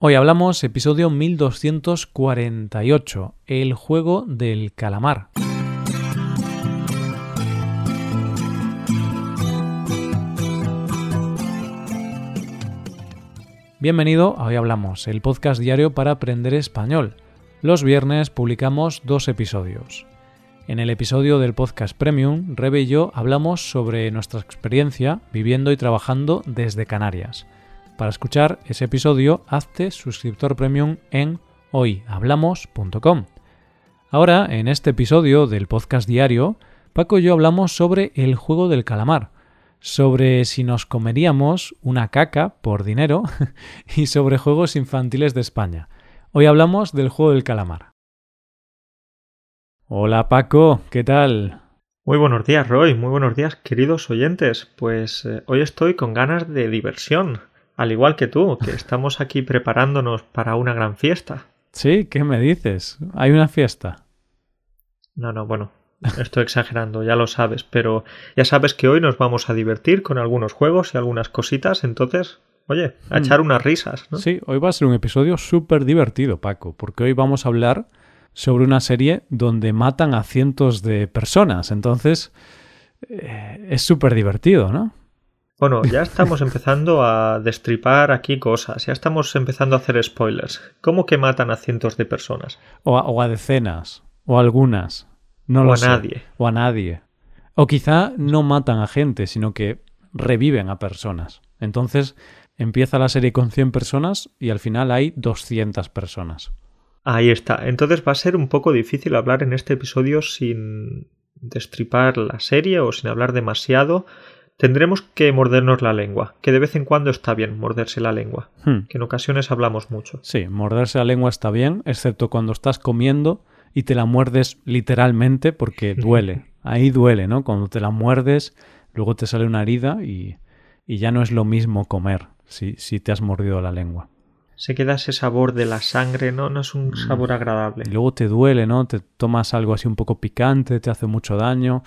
Hoy hablamos episodio 1248, el juego del calamar. Bienvenido a Hoy Hablamos, el podcast diario para aprender español. Los viernes publicamos dos episodios. En el episodio del podcast Premium, Rebe y yo hablamos sobre nuestra experiencia viviendo y trabajando desde Canarias. Para escuchar ese episodio, hazte suscriptor premium en hoyhablamos.com. Ahora, en este episodio del podcast diario, Paco y yo hablamos sobre el juego del calamar, sobre si nos comeríamos una caca por dinero y sobre juegos infantiles de España. Hoy hablamos del juego del calamar. Hola Paco, ¿qué tal? Muy buenos días Roy, muy buenos días queridos oyentes. Pues eh, hoy estoy con ganas de diversión al igual que tú, que estamos aquí preparándonos para una gran fiesta. Sí, ¿qué me dices? ¿Hay una fiesta? No, no, bueno, estoy exagerando, ya lo sabes, pero ya sabes que hoy nos vamos a divertir con algunos juegos y algunas cositas, entonces, oye, a hmm. echar unas risas. ¿no? Sí, hoy va a ser un episodio súper divertido, Paco, porque hoy vamos a hablar sobre una serie donde matan a cientos de personas, entonces eh, es súper divertido, ¿no? Bueno, ya estamos empezando a destripar aquí cosas, ya estamos empezando a hacer spoilers. ¿Cómo que matan a cientos de personas? O a, decenas, o a algunas. No o a nadie. O a nadie. O quizá no matan a gente, sino que reviven a personas. Entonces empieza la serie con 100 personas y al final hay 200 personas. Ahí está. Entonces va a ser un poco difícil hablar en este episodio sin destripar la serie o sin hablar demasiado Tendremos que mordernos la lengua, que de vez en cuando está bien morderse la lengua, hmm. que en ocasiones hablamos mucho. Sí, morderse la lengua está bien, excepto cuando estás comiendo y te la muerdes literalmente porque duele. Ahí duele, ¿no? Cuando te la muerdes, luego te sale una herida y, y ya no es lo mismo comer si, si te has mordido la lengua. Se queda ese sabor de la sangre, ¿no? No es un mm. sabor agradable. Y luego te duele, ¿no? Te tomas algo así un poco picante, te hace mucho daño.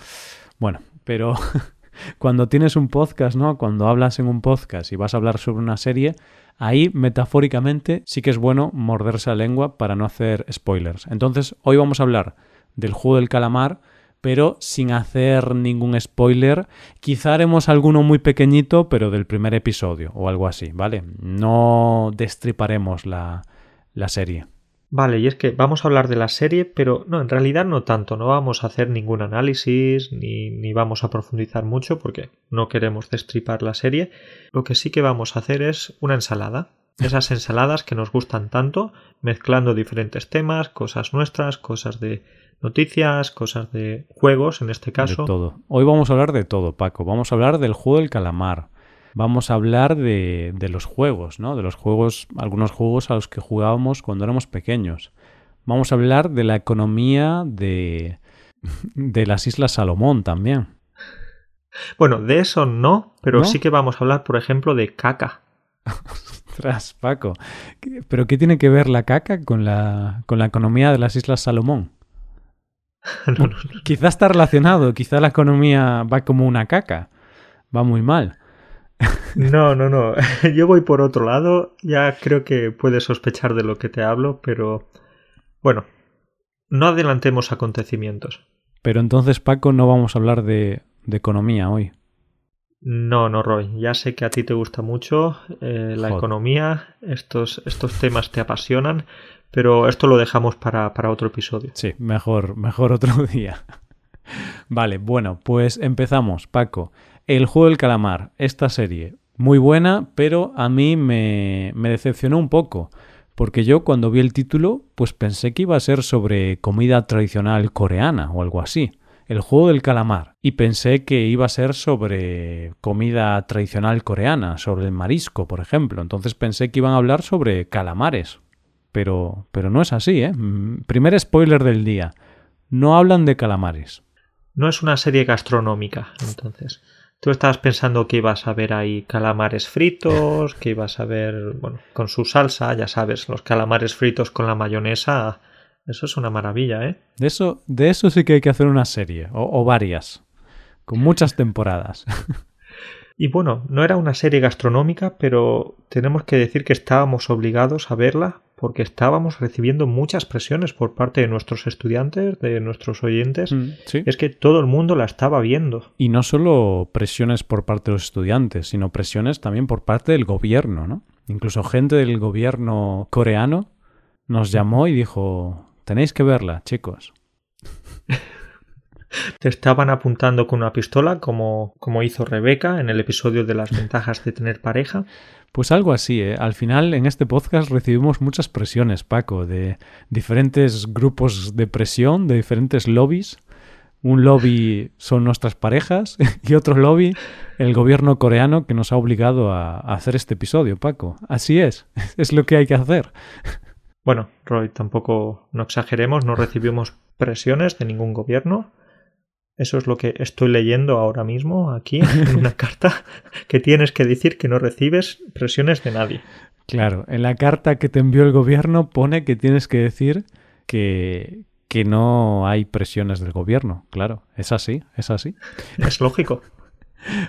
Bueno, pero cuando tienes un podcast, ¿no? Cuando hablas en un podcast y vas a hablar sobre una serie, ahí metafóricamente sí que es bueno morderse la lengua para no hacer spoilers. Entonces, hoy vamos a hablar del juego del calamar, pero sin hacer ningún spoiler. Quizá haremos alguno muy pequeñito, pero del primer episodio o algo así, ¿vale? No destriparemos la, la serie. Vale, y es que vamos a hablar de la serie, pero no, en realidad no tanto, no vamos a hacer ningún análisis ni, ni, vamos a profundizar mucho porque no queremos destripar la serie. Lo que sí que vamos a hacer es una ensalada. Esas ensaladas que nos gustan tanto, mezclando diferentes temas, cosas nuestras, cosas de noticias, cosas de juegos en este caso. De todo. Hoy vamos a hablar de todo, Paco. Vamos a hablar del juego del calamar vamos a hablar de, de, los juegos, ¿no? De los juegos, algunos juegos a los que jugábamos cuando éramos pequeños. Vamos a hablar de la economía de, de las Islas Salomón también. Bueno, de eso no, pero sí que vamos a hablar, por ejemplo, de caca. Ostras, Paco. ¿Pero qué tiene que ver la caca con la, con la economía de las Islas Salomón? Quizá está relacionado, quizá la economía va como una caca. Va muy mal. No, no, no. Yo voy por otro lado. Ya creo que puedes sospechar de lo que te hablo, pero bueno, no adelantemos acontecimientos. Pero entonces, Paco, no vamos a hablar de, economía hoy. No, no, Roy. Ya sé que a ti te gusta mucho eh, la economía, estos, estos temas te apasionan, pero esto lo dejamos para, para otro episodio. Sí, mejor, mejor otro día. vale, bueno, pues empezamos, Paco. El juego del calamar, esta serie, muy buena, pero a mí me, decepcionó un poco. Porque yo cuando vi el título, pues pensé que iba a ser sobre comida tradicional coreana o algo así. El juego del calamar. Y pensé que iba a ser sobre comida tradicional coreana, sobre el marisco, por ejemplo. Entonces pensé que iban a hablar sobre calamares. Pero, pero no es así, ¿eh? Mm, primer spoiler del día. No hablan de calamares. No es una serie gastronómica, entonces. Tú estabas pensando que ibas a ver ahí calamares fritos, que ibas a ver, bueno, con su salsa, ya sabes, los calamares fritos con la mayonesa. Eso es una maravilla, ¿eh? De eso, de eso sí que hay que hacer una serie, o, varias, con muchas temporadas. Y bueno, no era una serie gastronómica, pero tenemos que decir que estábamos obligados a verla porque estábamos recibiendo muchas presiones por parte de nuestros estudiantes, de nuestros oyentes. Mm, sí. Es que todo el mundo la estaba viendo. Y no solo presiones por parte de los estudiantes, sino presiones también por parte del gobierno, ¿no? Incluso gente del gobierno coreano nos llamó y dijo, tenéis que verla, chicos. Te estaban apuntando con una pistola como, como hizo Rebeca en el episodio de las ventajas de tener pareja. Pues algo así, ¿eh? Al final en este podcast recibimos muchas presiones, Paco, de diferentes grupos de presión, de diferentes lobbies. Un lobby son nuestras parejas y otro lobby el gobierno coreano que nos ha obligado a, hacer este episodio, Paco. Así es, es lo que hay que hacer. Bueno, Roy, tampoco no exageremos, no recibimos presiones de ningún gobierno. Eso es lo que estoy leyendo ahora mismo aquí en una carta que tienes que decir que no recibes presiones de nadie. Claro, en la carta que te envió el gobierno pone que tienes que decir que, que no hay presiones del gobierno. Claro, es así, es así. Es lógico.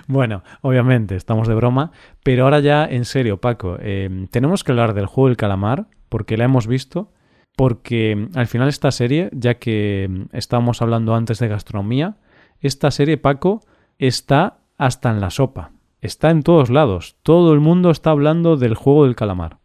Bueno, obviamente, estamos de broma, pero ahora ya en serio, Paco, eh, tenemos que hablar del juego del calamar, porque la hemos visto, porque al final esta serie, ya que estábamos hablando antes de gastronomía, esta serie, Paco, está hasta en la sopa. Está en todos lados. Todo el mundo está hablando del juego del calamar.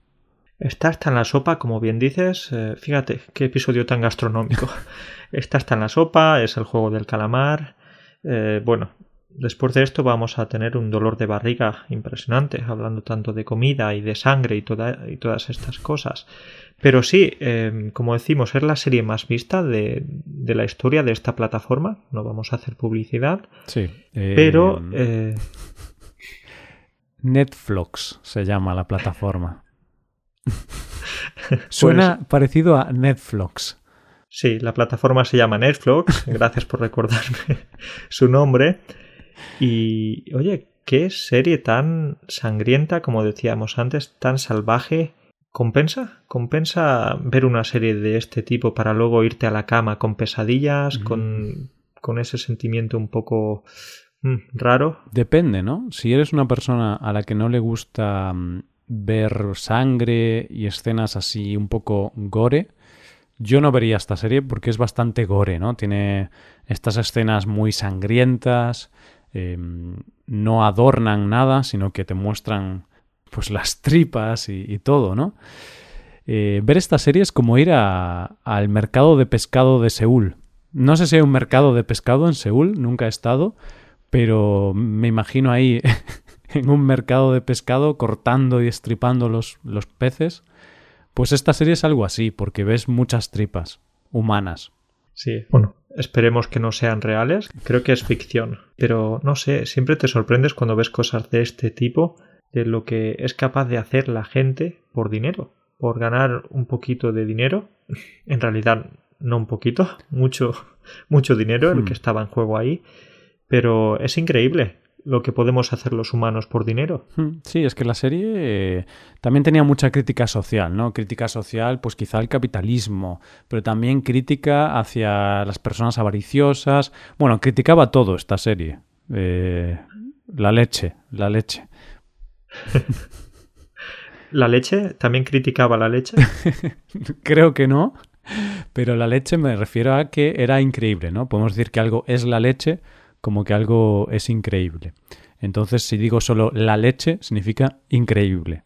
Está hasta en la sopa, como bien dices. Eh, fíjate, qué episodio tan gastronómico. está hasta en la sopa, es el juego del calamar. Eh, bueno, después de esto vamos a tener un dolor de barriga impresionante, hablando tanto de comida y de sangre y, toda, y todas estas cosas. Pero sí, eh, como decimos, es la serie más vista de, de, la historia de esta plataforma. No vamos a hacer publicidad. Sí. Eh, pero... Eh... Netflix se llama la plataforma. Suena pues, parecido a Netflix. Sí, la plataforma se llama Netflix. Gracias por recordarme su nombre. Y, oye, qué serie tan sangrienta, como decíamos antes, tan salvaje. ¿Compensa? ¿Compensa ver una serie de este tipo para luego irte a la cama con pesadillas, mm. con, con, ese sentimiento un poco mm, raro? Depende, ¿no? Si eres una persona a la que no le gusta mm, ver sangre y escenas así un poco gore, yo no vería esta serie porque es bastante gore, ¿no? Tiene estas escenas muy sangrientas, eh, no adornan nada, sino que te muestran pues las tripas y, todo, ¿no? Eh, ver esta serie es como ir al mercado de pescado de Seúl. No sé si hay un mercado de pescado en Seúl, nunca he estado, pero me imagino ahí en un mercado de pescado cortando y estripando los, los peces. Pues esta serie es algo así, porque ves muchas tripas humanas. Sí, bueno, esperemos que no sean reales. Creo que es ficción. Pero no sé, siempre te sorprendes cuando ves cosas de este tipo, de lo que es capaz de hacer la gente por dinero, por ganar un poquito de dinero. En realidad, no un poquito, mucho, mucho dinero el que estaba en juego ahí. Pero es increíble lo que podemos hacer los humanos por dinero. Sí, es que la serie eh, también tenía mucha crítica social, ¿no? Crítica social, pues quizá al capitalismo, pero también crítica hacia las personas avariciosas. Bueno, criticaba todo esta serie. Eh, la leche, la leche. ¿La leche? ¿También criticaba la leche? Creo que no, pero la leche me refiero a que era increíble, ¿no? Podemos decir que algo es la leche como que algo es increíble. Entonces, si digo solo la leche, significa increíble.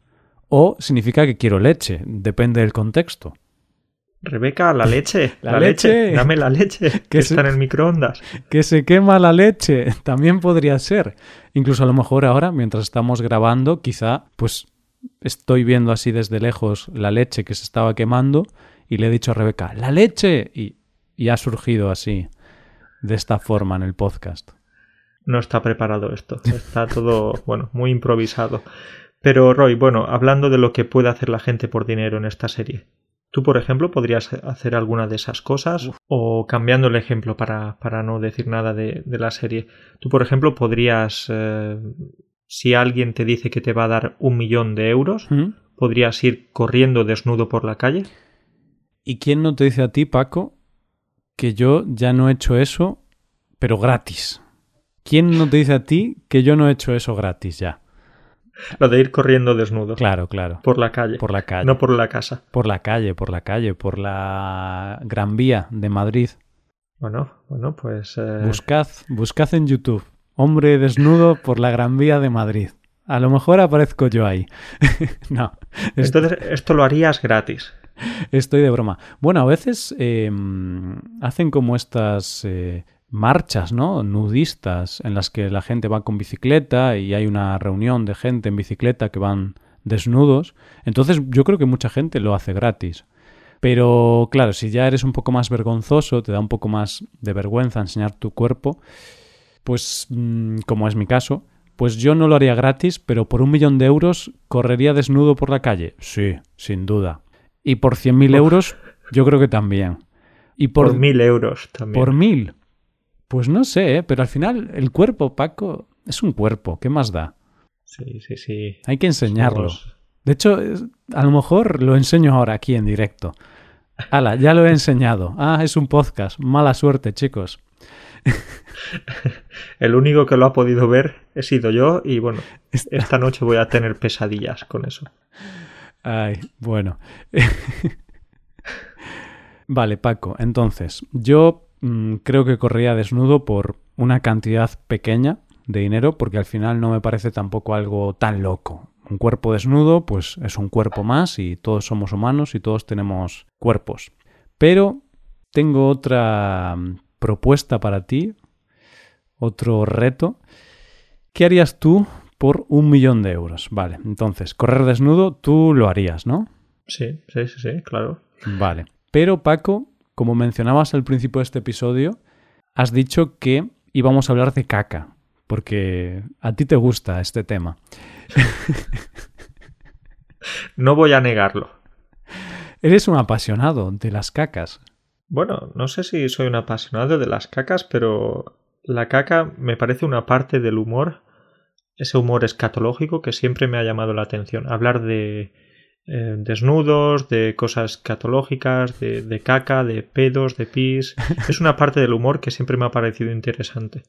O significa que quiero leche, depende del contexto. Rebeca, la leche, la, leche. dame la leche, que, está en el microondas. Que se quema la leche, también podría ser. Incluso a lo mejor ahora, mientras estamos grabando, quizá pues estoy viendo así desde lejos la leche que se estaba quemando y le he dicho a Rebeca, la leche, y, y ha surgido así de esta forma en el podcast. No está preparado esto, está todo, bueno, muy improvisado. Pero Roy, bueno, hablando de lo que puede hacer la gente por dinero en esta serie, ¿tú, por ejemplo, podrías hacer alguna de esas cosas? O cambiando el ejemplo para, para no decir nada de, de, la serie, ¿tú, por ejemplo, podrías, eh, si alguien te dice que te va a dar un millón de euros, ¿Mm? podrías ir corriendo desnudo por la calle? ¿Y quién no te dice a ti, Paco, que yo ya no he hecho eso, pero gratis. ¿Quién no te dice a ti que yo no he hecho eso gratis ya? Lo de ir corriendo desnudo. Claro, claro. Por la calle. Por la calle. No por la casa. Por la calle, por la calle, por la Gran Vía de Madrid. Bueno, bueno, pues. Eh... Buscad, buscad en YouTube. Hombre desnudo por la Gran Vía de Madrid. A lo mejor aparezco yo ahí. no. Entonces, esto lo harías gratis. Estoy de broma. Bueno, a veces eh, hacen como estas eh, marchas, ¿no? Nudistas, en las que la gente va con bicicleta y hay una reunión de gente en bicicleta que van desnudos. Entonces yo creo que mucha gente lo hace gratis. Pero claro, si ya eres un poco más vergonzoso, te da un poco más de vergüenza enseñar tu cuerpo, pues mm, como es mi caso, pues yo no lo haría gratis, pero por un millón de euros correría desnudo por la calle. Sí, sin duda. Y por cien mil euros, yo creo que también. Y por, mil euros también. Por mil. Pues no sé, ¿eh? pero al final el cuerpo, Paco, es un cuerpo. ¿Qué más da? Sí, sí, sí. Hay que enseñarlo. De hecho, a lo mejor lo enseño ahora aquí en directo. Hala, ya lo he enseñado. Ah, es un podcast. Mala suerte, chicos. El único que lo ha podido ver he sido yo y bueno, esta noche voy a tener pesadillas con eso. Ay, bueno. vale, Paco, entonces, yo mm, creo que corría desnudo por una cantidad pequeña de dinero porque al final no me parece tampoco algo tan loco. Un cuerpo desnudo, pues es un cuerpo más y todos somos humanos y todos tenemos cuerpos. Pero tengo otra mm, propuesta para ti, otro reto. ¿Qué harías tú por un millón de euros. Vale, entonces, correr desnudo, tú lo harías, ¿no? Sí, sí, sí, sí, claro. Vale. Pero Paco, como mencionabas al principio de este episodio, has dicho que íbamos a hablar de caca, porque a ti te gusta este tema. no voy a negarlo. Eres un apasionado de las cacas. Bueno, no sé si soy un apasionado de las cacas, pero la caca me parece una parte del humor ese humor escatológico que siempre me ha llamado la atención. Hablar de eh, desnudos, de cosas escatológicas, de, caca, de pedos, de pis. Es una parte del humor que siempre me ha parecido interesante.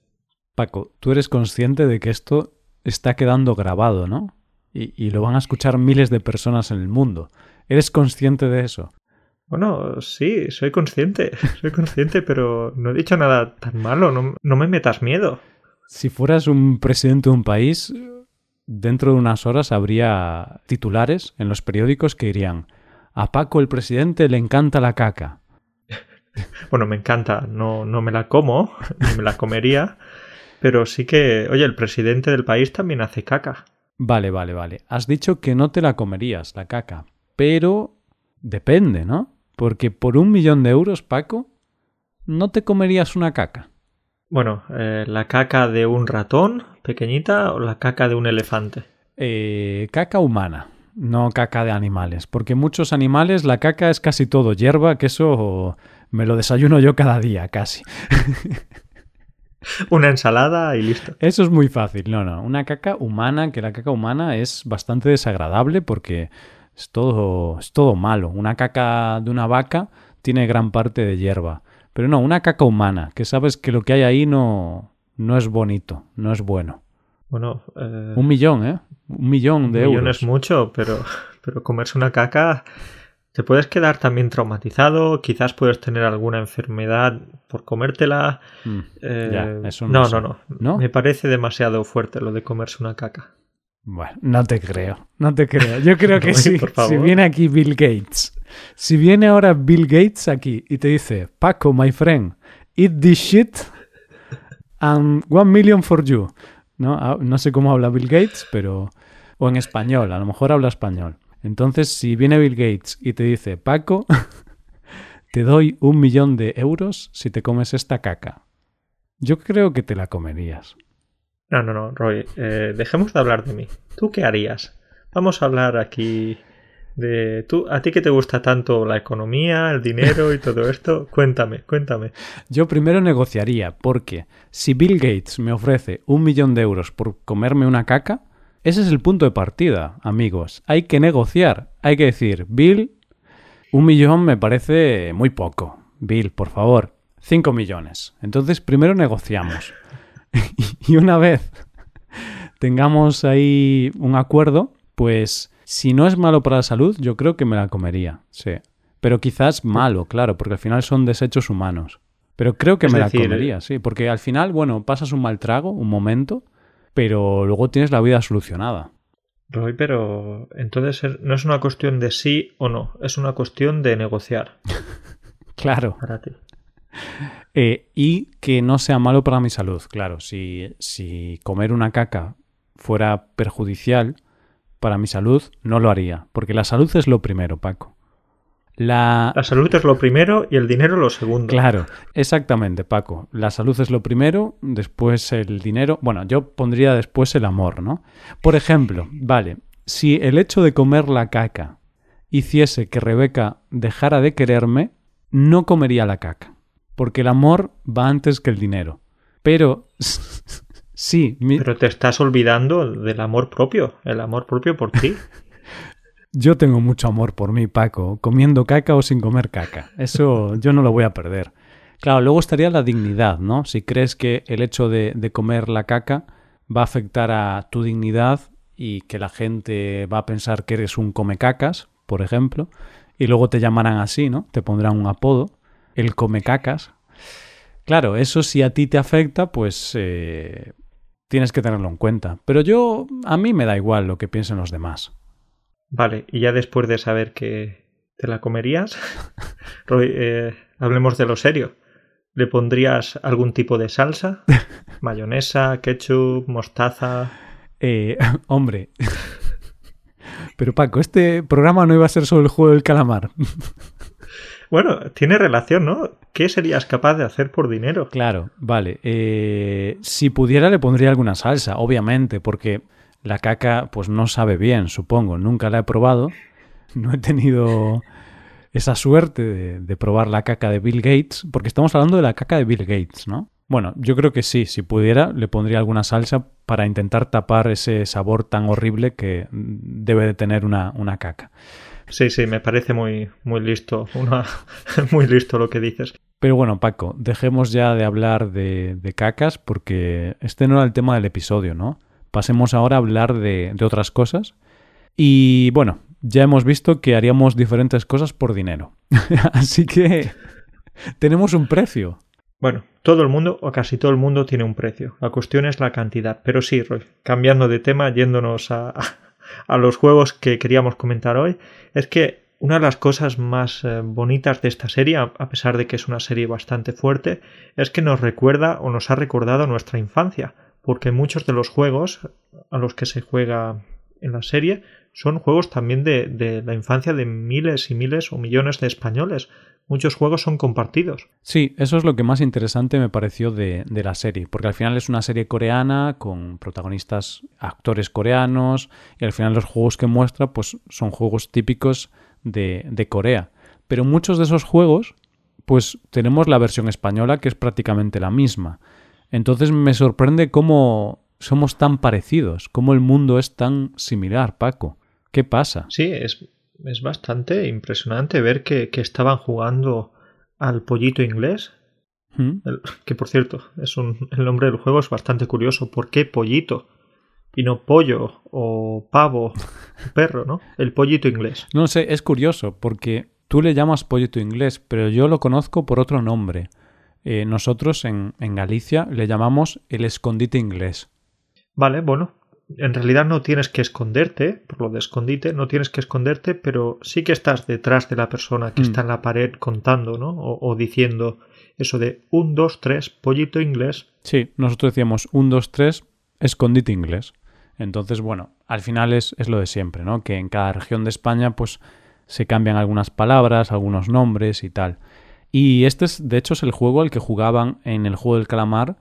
Paco, tú eres consciente de que esto está quedando grabado, ¿no? Y, y, lo van a escuchar miles de personas en el mundo. ¿Eres consciente de eso? Bueno, sí, soy consciente, soy consciente, pero no he dicho nada tan malo, no, no me metas miedo. Si fueras un presidente de un país, dentro de unas horas habría titulares en los periódicos que dirían a Paco el presidente le encanta la caca. Bueno, me encanta, no, no me la como, ni me la comería, pero sí que, oye, el presidente del país también hace caca. Vale, vale, vale. Has dicho que no te la comerías, la caca, pero depende, ¿no? Porque por un millón de euros, Paco, no te comerías una caca. Bueno, eh, ¿la caca de un ratón pequeñita o la caca de un elefante? Eh, caca humana, no caca de animales. Porque muchos animales la caca es casi todo hierba, que eso me lo desayuno yo cada día, casi. Una ensalada y listo. Eso es muy fácil, no, no. Una caca humana, que la caca humana es bastante desagradable porque es todo, es todo malo. Una caca de una vaca tiene gran parte de hierba. Pero no, una caca humana, que sabes que lo que hay ahí no, no es bonito, no es bueno. Bueno, eh... un millón, ¿eh? Un millón de euros. Un millón es mucho, pero, pero comerse una caca te puedes quedar también traumatizado, quizás puedes tener alguna enfermedad por comértela. Mm, eh, eso no, no, no, no, Me parece demasiado fuerte lo de comerse una caca. Bueno, no te creo, no te creo. Yo creo que sí. Si viene aquí Bill Gates, si viene ahora Bill Gates aquí y te dice, Paco, my friend, eat this shit and one million for you. ¿No? Ah, no sé cómo habla Bill Gates, pero... O en español, a lo mejor habla español. Entonces, si viene Bill Gates y te dice, Paco, te doy un millón de euros si te comes esta caca. Yo creo que te la comerías. No, no, no, Roy, eh, dejemos de hablar de mí. ¿Tú qué harías? Vamos a hablar aquí de tú, a ti que te gusta tanto la economía, el dinero y todo esto, cuéntame, cuéntame. Yo primero negociaría, porque si Bill Gates me ofrece un millón de euros por comerme una caca, ese es el punto de partida, amigos. Hay que negociar, hay que decir, Bill, un millón me parece muy poco. Bill, por favor, cinco millones. Entonces primero negociamos. y una vez tengamos ahí un acuerdo, pues si no es malo para la salud, yo creo que me la comería, sí. Pero quizás malo, claro, porque al final son desechos humanos. Pero creo que me la comería, sí, porque al final, bueno, pasas un mal trago, un momento, pero luego tienes la vida solucionada. Roy, pero entonces no es una cuestión de sí o no, es una cuestión de negociar. claro. Para ti. Eh, y que no sea malo para mi salud, claro. Si, si comer una caca fuera perjudicial para mi salud, no lo haría, porque la salud es lo primero, Paco. La... salud es lo primero y el dinero lo segundo. Claro, exactamente, Paco. La salud es lo primero, después el dinero. Bueno, yo pondría después el amor, ¿no? Por ejemplo, vale, si el hecho de comer la caca hiciese que Rebeca dejara de quererme, no comería la caca, porque el amor va antes que el dinero. Pero sí. Pero te estás olvidando del amor propio, el amor propio por ti. Yo tengo mucho amor por mí, Paco, comiendo caca o sin comer caca. Eso yo no lo voy a perder. Claro, luego estaría la dignidad, ¿no? Si crees que el hecho de, comer la caca va a afectar a tu dignidad y que la gente va a pensar que eres un come cacas, por ejemplo, y luego te llamarán así, ¿no? Te pondrán un apodo, el come cacas. Claro, eso si a ti te afecta, pues eh, tienes que tenerlo en cuenta. Pero yo, a mí me da igual lo que piensen los demás. Vale, y ya después de saber que te la comerías, eh, hablemos de lo serio. ¿Le pondrías algún tipo de salsa? ¿Mayonesa, ketchup, mostaza? Eh, hombre. Pero Paco, este programa no iba a ser sobre el juego del calamar. Bueno, tiene relación, ¿no? ¿Qué serías capaz de hacer por dinero? Claro, vale. Eh, si pudiera le pondría alguna salsa, obviamente, porque la caca pues no sabe bien, supongo. Nunca la he probado. No he tenido esa suerte de, probar la caca de Bill Gates, porque estamos hablando de la caca de Bill Gates, ¿no? Bueno, yo creo que sí, si pudiera le pondría alguna salsa para intentar tapar ese sabor tan horrible que debe de tener una, una caca. Sí, sí, me parece muy, muy listo, una, muy listo lo que dices. Pero bueno, Paco, dejemos ya de hablar de, de cacas porque este no era el tema del episodio, ¿no? Pasemos ahora a hablar de, otras cosas. Y bueno, ya hemos visto que haríamos diferentes cosas por dinero. Así que tenemos un precio. Bueno, todo el mundo o casi todo el mundo tiene un precio. La cuestión es la cantidad. Pero sí, Roy, cambiando de tema, yéndonos a, a los juegos que queríamos comentar hoy, es que una de las cosas más eh, bonitas de esta serie, a pesar de que es una serie bastante fuerte, es que nos recuerda o nos ha recordado nuestra infancia porque muchos de los juegos a los que se juega en la serie son juegos también de, la infancia de miles y miles o millones de españoles. Muchos juegos son compartidos. Sí, eso es lo que más interesante me pareció de, la serie, porque al final es una serie coreana con protagonistas actores coreanos y al final los juegos que muestra pues son juegos típicos de, de Corea. Pero muchos de esos juegos pues tenemos la versión española que es prácticamente la misma. Entonces me sorprende cómo somos tan parecidos, cómo el mundo es tan similar, Paco. ¿Qué pasa? Sí, es, es bastante impresionante ver que, estaban jugando al pollito inglés. ¿Mm? que por cierto, es un, el nombre del juego es bastante curioso. ¿Por qué pollito? Y no pollo o pavo o perro, ¿no? El pollito inglés. No sé, es curioso porque tú le llamas pollito inglés, pero yo lo conozco por otro nombre. Eh, nosotros en, Galicia le llamamos el escondite inglés. Vale, bueno, en realidad no tienes que esconderte, por lo de escondite, no tienes que esconderte, pero sí que estás detrás de la persona que mm. está en la pared contando, ¿no? O, diciendo eso de un, dos, tres, pollito inglés. Sí, nosotros decíamos un, dos, tres, escondite inglés. Entonces, bueno, al final es, es lo de siempre, ¿no? Que en cada región de España, pues se cambian algunas palabras, algunos nombres y tal. Y este es, de hecho, es el juego al que jugaban en el juego del calamar.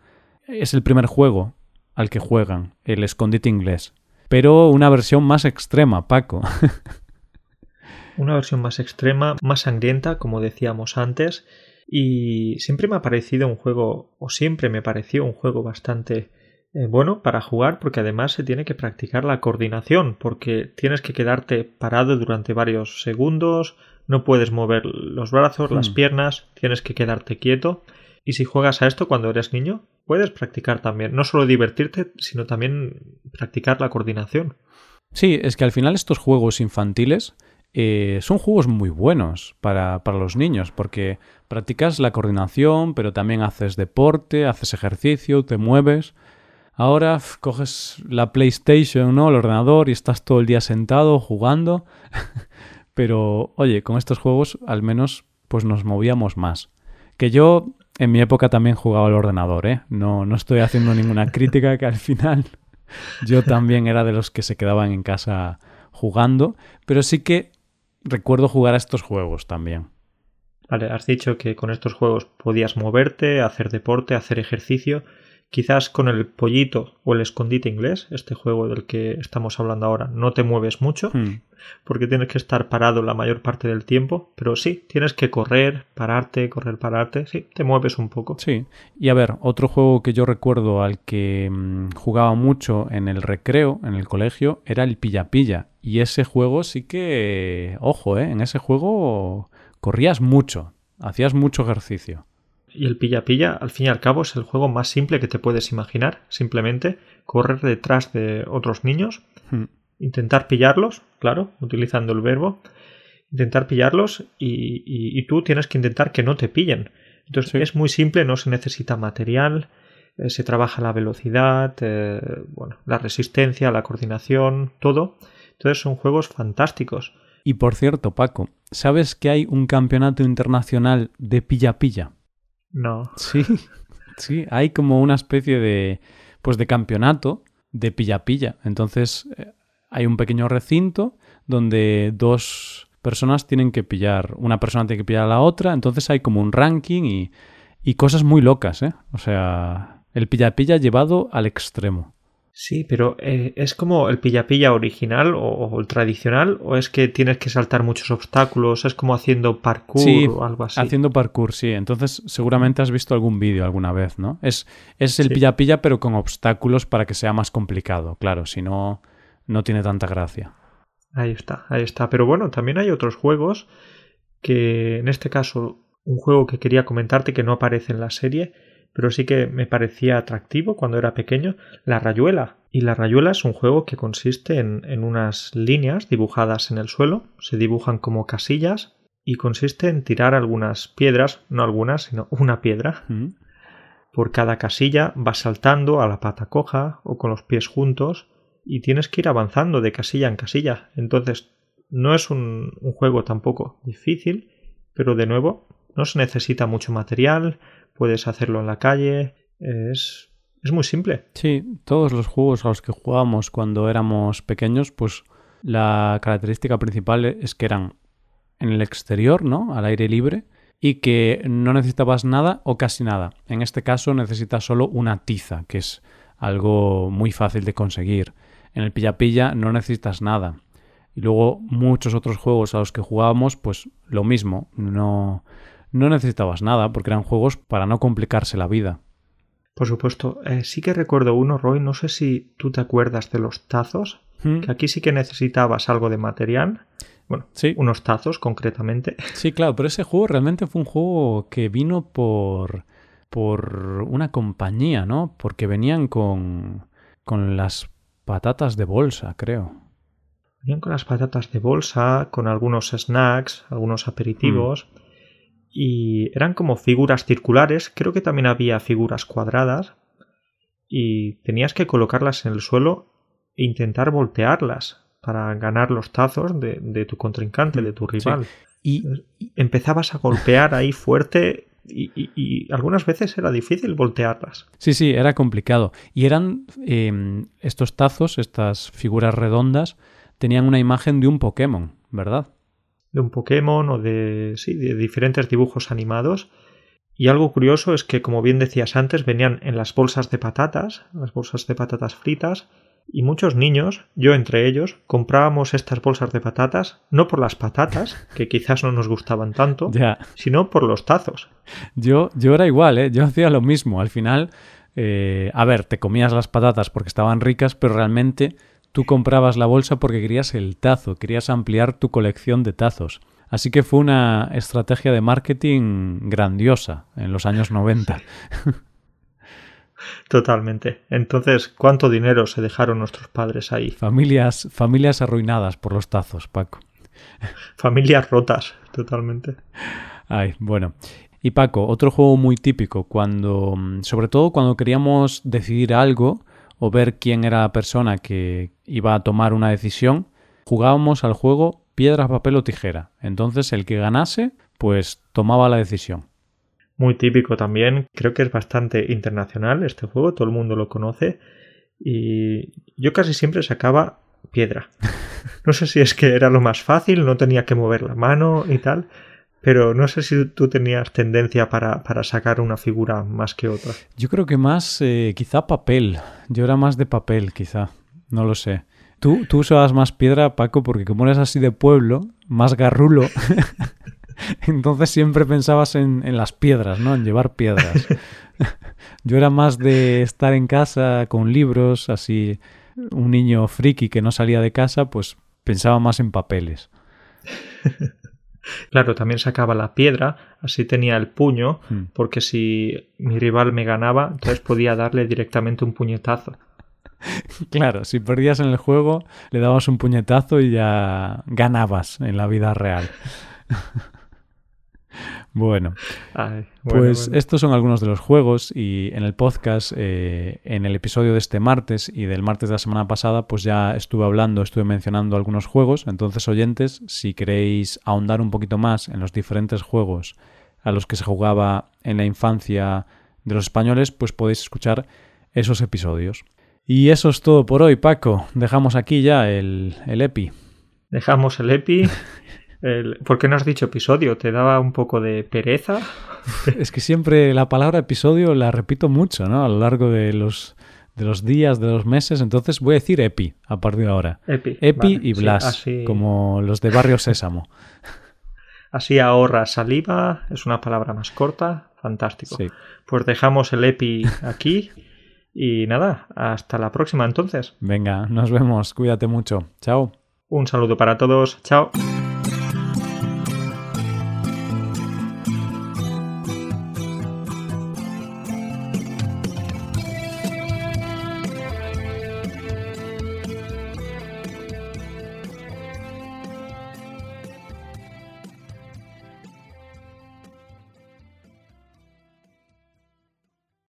Es el primer juego al que juegan, el escondite inglés. Pero una versión más extrema, Paco. una versión más extrema, más sangrienta, como decíamos antes. Y siempre me ha parecido un juego, o siempre me pareció un juego bastante eh, bueno para jugar, porque además se tiene que practicar la coordinación, porque tienes que quedarte parado durante varios segundos, no puedes mover los brazos, las hmm. piernas, tienes que quedarte quieto Y si juegas a esto cuando eres niño, puedes practicar también, no solo divertirte, sino también practicar la coordinación. Sí, es que al final estos juegos infantiles eh, son juegos muy buenos para, para, los niños, porque practicas la coordinación, pero también haces deporte, haces ejercicio, te mueves. Ahora coges la PlayStation, ¿no? El ordenador y estás todo el día sentado jugando. pero, oye, con estos juegos al menos pues nos movíamos más. Que yo en mi época también jugaba al ordenador, ¿eh? No, no estoy haciendo ninguna crítica que al final yo también era de los que se quedaban en casa jugando, pero sí que recuerdo jugar a estos juegos también. Vale, has dicho que con estos juegos podías moverte, hacer deporte, hacer ejercicio. Quizás con el pollito o el escondite inglés, este juego del que estamos hablando ahora, no te mueves mucho, hmm. porque tienes que estar parado la mayor parte del tiempo, pero sí, tienes que correr, pararte, correr, pararte, sí, te mueves un poco. Sí, y a ver, otro juego que yo recuerdo al que mm, jugaba mucho en el recreo, en el colegio, era el pilla-pilla. Y ese juego sí que, ojo, ¿eh? en ese juego corrías mucho, hacías mucho ejercicio. Y el pilla-pilla, al fin y al cabo, es el juego más simple que te puedes imaginar. Simplemente correr detrás de otros niños, hmm. intentar pillarlos, claro, utilizando el verbo, intentar pillarlos y, tú tienes que intentar que no te pillen. Entonces es muy simple, no se necesita material, eh, se trabaja la velocidad, eh, bueno, la resistencia, la coordinación, todo. Entonces son juegos fantásticos. Y por cierto, Paco, ¿sabes que hay un campeonato internacional de pilla-pilla? No. Sí, sí, hay como una especie de, pues de campeonato de pilla-pilla. Entonces eh, hay un pequeño recinto donde dos personas tienen que pillar, una persona tiene que pillar a la otra, entonces hay como un ranking y, y cosas muy locas, ¿eh? O sea, el pilla-pilla llevado al extremo. Sí, pero eh, ¿es como el pilla-pilla original o, el tradicional? ¿O es que tienes que saltar muchos obstáculos? ¿Es como haciendo parkour o algo así? Haciendo parkour, sí. Entonces, seguramente has visto algún vídeo alguna vez, ¿no? Es, es el pilla-pilla, pero con obstáculos para que sea más complicado. Claro, si no, no tiene tanta gracia. Ahí está, ahí está. Pero bueno, también hay otros juegos que, en este caso, un juego que quería comentarte que no aparece en la serie pero sí que me parecía atractivo cuando era pequeño, la rayuela. Y la rayuela es un juego que consiste en, en unas líneas dibujadas en el suelo, se dibujan como casillas y consiste en tirar algunas piedras, no algunas, sino una piedra. Mm. Por cada casilla vas saltando a la pata coja o con los pies juntos y tienes que ir avanzando de casilla en casilla. Entonces no es un, un juego tampoco difícil, pero de nuevo no se necesita mucho material, puedes hacerlo en la calle, es, es muy simple. Sí, todos los juegos a los que jugábamos cuando éramos pequeños, pues la característica principal es que eran en el exterior, ¿no? Al aire libre y que no necesitabas nada o casi nada. En este caso necesitas solo una tiza, que es algo muy fácil de conseguir. En el pilla-pilla no necesitas nada. Y luego muchos otros juegos a los que jugábamos, pues lo mismo, no, no necesitabas nada porque eran juegos para no complicarse la vida. Por supuesto, eh, sí que recuerdo uno, Roy, no sé si tú te acuerdas de los tazos, hmm. que aquí sí que necesitabas algo de material. Bueno, sí. unos tazos concretamente. Sí, claro, pero ese juego realmente fue un juego que vino por por una compañía, ¿no? Porque venían con con las patatas de bolsa, creo. Venían con las patatas de bolsa, con algunos snacks, algunos aperitivos. Hmm y eran como figuras circulares, creo que también había figuras cuadradas y tenías que colocarlas en el suelo e intentar voltearlas para ganar los tazos de, tu contrincante, de tu rival. Y empezabas a golpear ahí fuerte y, algunas veces era difícil voltearlas. Sí, sí, era complicado. Y eran em, estos tazos, estas figuras redondas, tenían una imagen de un Pokémon, ¿verdad? De un Pokémon o de, sí, de diferentes dibujos animados. Y algo curioso es que, como bien decías antes, venían en las bolsas de patatas, las bolsas de patatas fritas, y muchos niños, yo entre ellos, comprábamos estas bolsas de patatas no por las patatas, que quizás no nos gustaban tanto, sino por los tazos. Yo, yo era igual, ¿eh? yo hacía lo mismo. Al final, eh, a ver, te comías las patatas porque estaban ricas, pero realmente Tú comprabas la bolsa porque querías el tazo, querías ampliar tu colección de tazos. Así que fue una estrategia de marketing grandiosa en los años 90. Totalmente. Entonces, ¿cuánto dinero se dejaron nuestros padres ahí? Familias, familias arruinadas por los tazos, Paco. Familias rotas, totalmente. Ay, bueno. Y Paco, otro juego muy típico, cuando, sobre todo cuando queríamos decidir algo o ver quién era la persona que iba a tomar una decisión, jugábamos al juego piedra, papel o tijera. Entonces el que ganase, pues tomaba la decisión. Muy típico también, creo que es bastante internacional este juego, todo el mundo lo conoce y yo casi siempre sacaba piedra. No sé si es que era lo más fácil, no tenía que mover la mano y tal, pero no sé si tú tenías tendencia para, sacar una figura más que otra. Yo creo que más, eh, quizá papel. Yo era más de papel, quizá. No lo sé. Tú, tú usabas más piedra, Paco, porque como eres así de pueblo, más garrulo, entonces siempre pensabas en, en, las piedras, ¿no? En llevar piedras. Yo era más de estar en casa con libros, así un niño friki que no salía de casa, pues pensaba más en papeles. Claro, también sacaba la piedra, así tenía el puño, hmm. porque si mi rival me ganaba, entonces podía darle directamente un puñetazo. Claro, si perdías en el juego, le dabas un puñetazo y ya ganabas en la vida real. Bueno, pues estos son algunos de los juegos y en el podcast, eh, en el episodio de este martes y del martes de la semana pasada, pues ya estuve hablando, estuve mencionando algunos juegos. Entonces, oyentes, si queréis ahondar un poquito más en los diferentes juegos a los que se jugaba en la infancia de los españoles, pues podéis escuchar esos episodios. Y eso es todo por hoy, Paco. Dejamos aquí ya el, el EPI. Dejamos el EPI ¿Por qué no has dicho episodio? ¿Te daba un poco de pereza? es que siempre la palabra episodio la repito mucho, ¿no? A lo largo de los, de los días, de los meses. Entonces voy a decir epi a partir de ahora. Epi. Epi y Blas, como los de Barrio Sésamo. Así ahorra saliva, es una palabra más corta, fantástico. Pues dejamos el epi aquí y nada, hasta la próxima entonces. Venga, nos vemos, cuídate mucho. Chao. Un saludo para todos, chao.